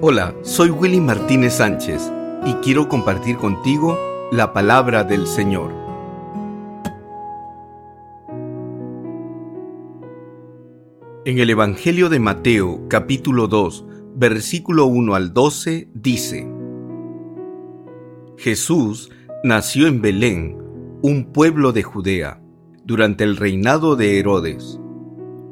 Hola, soy Willy Martínez Sánchez y quiero compartir contigo la palabra del Señor. En el Evangelio de Mateo capítulo 2, versículo 1 al 12 dice, Jesús nació en Belén, un pueblo de Judea, durante el reinado de Herodes.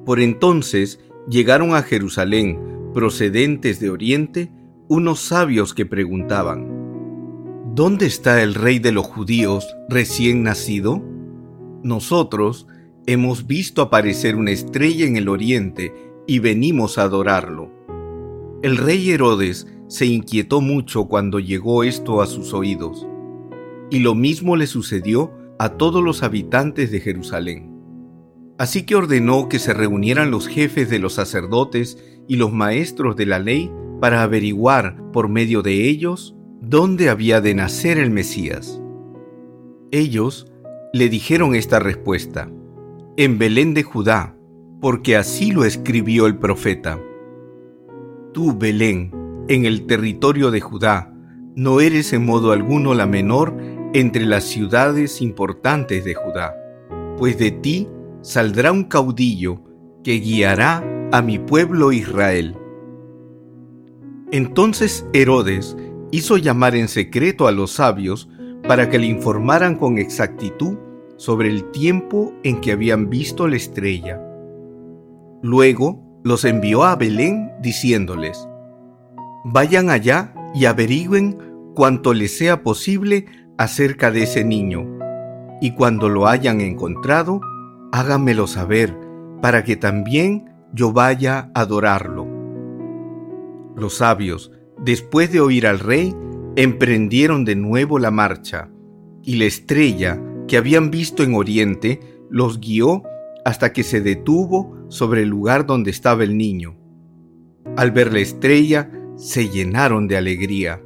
Por entonces llegaron a Jerusalén procedentes de Oriente, unos sabios que preguntaban, ¿Dónde está el rey de los judíos recién nacido? Nosotros hemos visto aparecer una estrella en el oriente y venimos a adorarlo. El rey Herodes se inquietó mucho cuando llegó esto a sus oídos, y lo mismo le sucedió a todos los habitantes de Jerusalén. Así que ordenó que se reunieran los jefes de los sacerdotes y los maestros de la ley para averiguar por medio de ellos dónde había de nacer el Mesías. Ellos le dijeron esta respuesta, en Belén de Judá, porque así lo escribió el profeta. Tú, Belén, en el territorio de Judá, no eres en modo alguno la menor entre las ciudades importantes de Judá, pues de ti saldrá un caudillo que guiará a mi pueblo Israel. Entonces Herodes hizo llamar en secreto a los sabios para que le informaran con exactitud sobre el tiempo en que habían visto la estrella. Luego los envió a Belén diciéndoles, Vayan allá y averigüen cuanto les sea posible acerca de ese niño, y cuando lo hayan encontrado, háganmelo saber, para que también yo vaya a adorarlo. Los sabios, después de oír al rey, emprendieron de nuevo la marcha, y la estrella que habían visto en Oriente los guió hasta que se detuvo sobre el lugar donde estaba el niño. Al ver la estrella, se llenaron de alegría.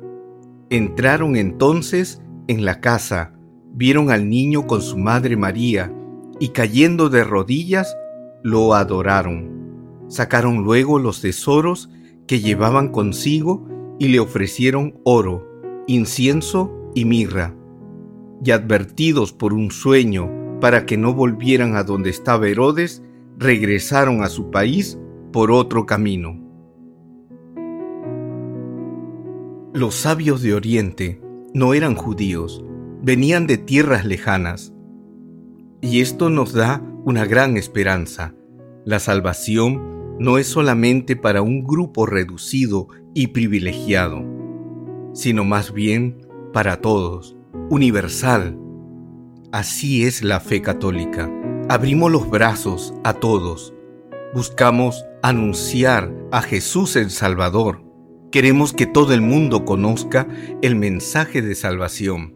Entraron entonces en la casa, vieron al niño con su madre María, y cayendo de rodillas, lo adoraron. Sacaron luego los tesoros que llevaban consigo y le ofrecieron oro, incienso y mirra. Y advertidos por un sueño para que no volvieran a donde estaba Herodes, regresaron a su país por otro camino. Los sabios de Oriente no eran judíos, venían de tierras lejanas. Y esto nos da una gran esperanza. La salvación no es solamente para un grupo reducido y privilegiado, sino más bien para todos, universal. Así es la fe católica. Abrimos los brazos a todos. Buscamos anunciar a Jesús el Salvador. Queremos que todo el mundo conozca el mensaje de salvación.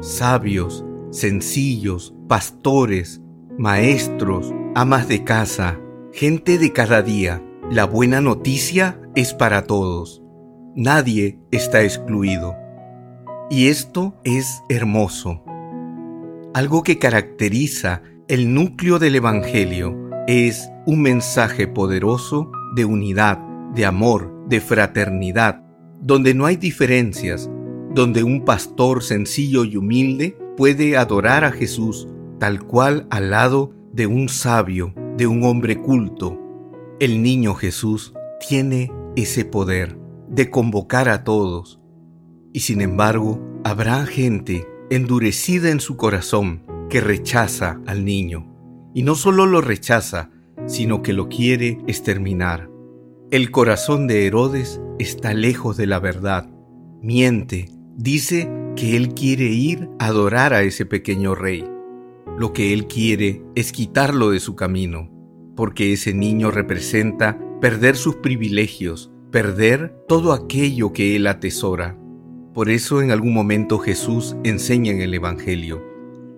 Sabios, sencillos, pastores, maestros, amas de casa, gente de cada día. La buena noticia es para todos. Nadie está excluido. Y esto es hermoso. Algo que caracteriza el núcleo del Evangelio es un mensaje poderoso de unidad, de amor, de fraternidad, donde no hay diferencias, donde un pastor sencillo y humilde puede adorar a Jesús tal cual al lado de un sabio, de un hombre culto. El niño Jesús tiene ese poder de convocar a todos. Y sin embargo, habrá gente endurecida en su corazón que rechaza al niño. Y no solo lo rechaza, sino que lo quiere exterminar. El corazón de Herodes está lejos de la verdad. Miente, dice que él quiere ir a adorar a ese pequeño rey. Lo que él quiere es quitarlo de su camino, porque ese niño representa perder sus privilegios, perder todo aquello que él atesora. Por eso en algún momento Jesús enseña en el Evangelio,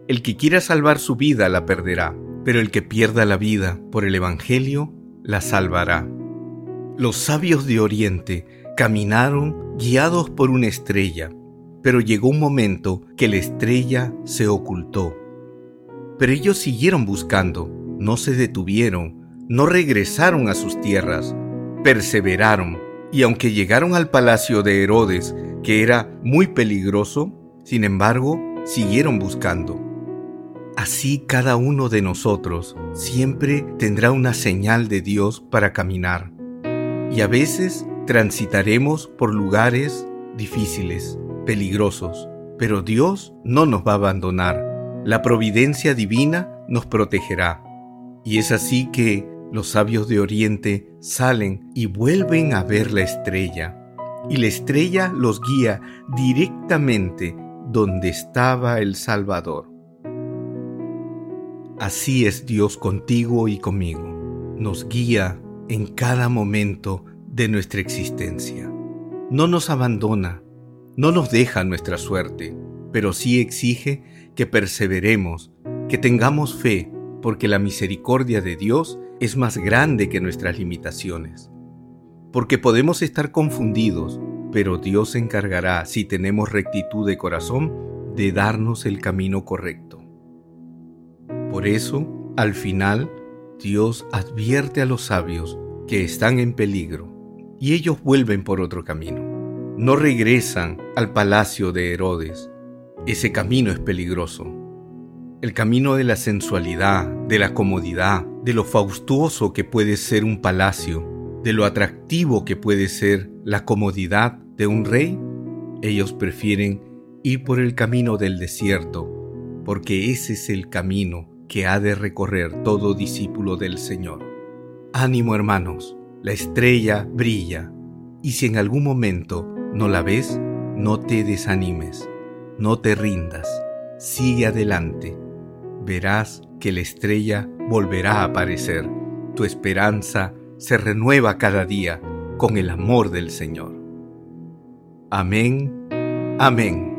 el que quiera salvar su vida la perderá, pero el que pierda la vida por el Evangelio la salvará. Los sabios de Oriente caminaron guiados por una estrella, pero llegó un momento que la estrella se ocultó pero ellos siguieron buscando, no se detuvieron, no regresaron a sus tierras, perseveraron, Y aunque llegaron al palacio de Herodes, que era muy peligroso, sin embargo, siguieron buscando. Así cada uno de nosotros siempre tendrá una señal de Dios para caminar. Y a veces transitaremos por lugares difíciles, peligrosos, pero Dios no nos va a abandonar. La providencia divina nos protegerá. Y es así que los sabios de Oriente salen y vuelven a ver la estrella. Y la estrella los guía directamente donde estaba el Salvador. Así es Dios contigo y conmigo. Nos guía en cada momento de nuestra existencia. No nos abandona, no nos deja nuestra suerte, pero sí exige que perseveremos, que tengamos fe, porque la misericordia de Dios es más grande que nuestras limitaciones. Porque podemos estar confundidos, pero Dios se encargará, si tenemos rectitud de corazón, de darnos el camino correcto. Por eso, al final, Dios advierte a los sabios que están en peligro y ellos vuelven por otro camino. No regresan al palacio de Herodes. Ese camino es peligroso. El camino de la sensualidad, de la comodidad, de lo faustuoso que puede ser un palacio, de lo atractivo que puede ser la comodidad de un rey, ellos prefieren ir por el camino del desierto, porque ese es el camino que ha de recorrer todo discípulo del Señor. Ánimo hermanos, la estrella brilla, y si en algún momento no la ves, no te desanimes, no te rindas, sigue adelante. Verás que la estrella volverá a aparecer. Tu esperanza se renueva cada día con el amor del Señor. Amén, amén.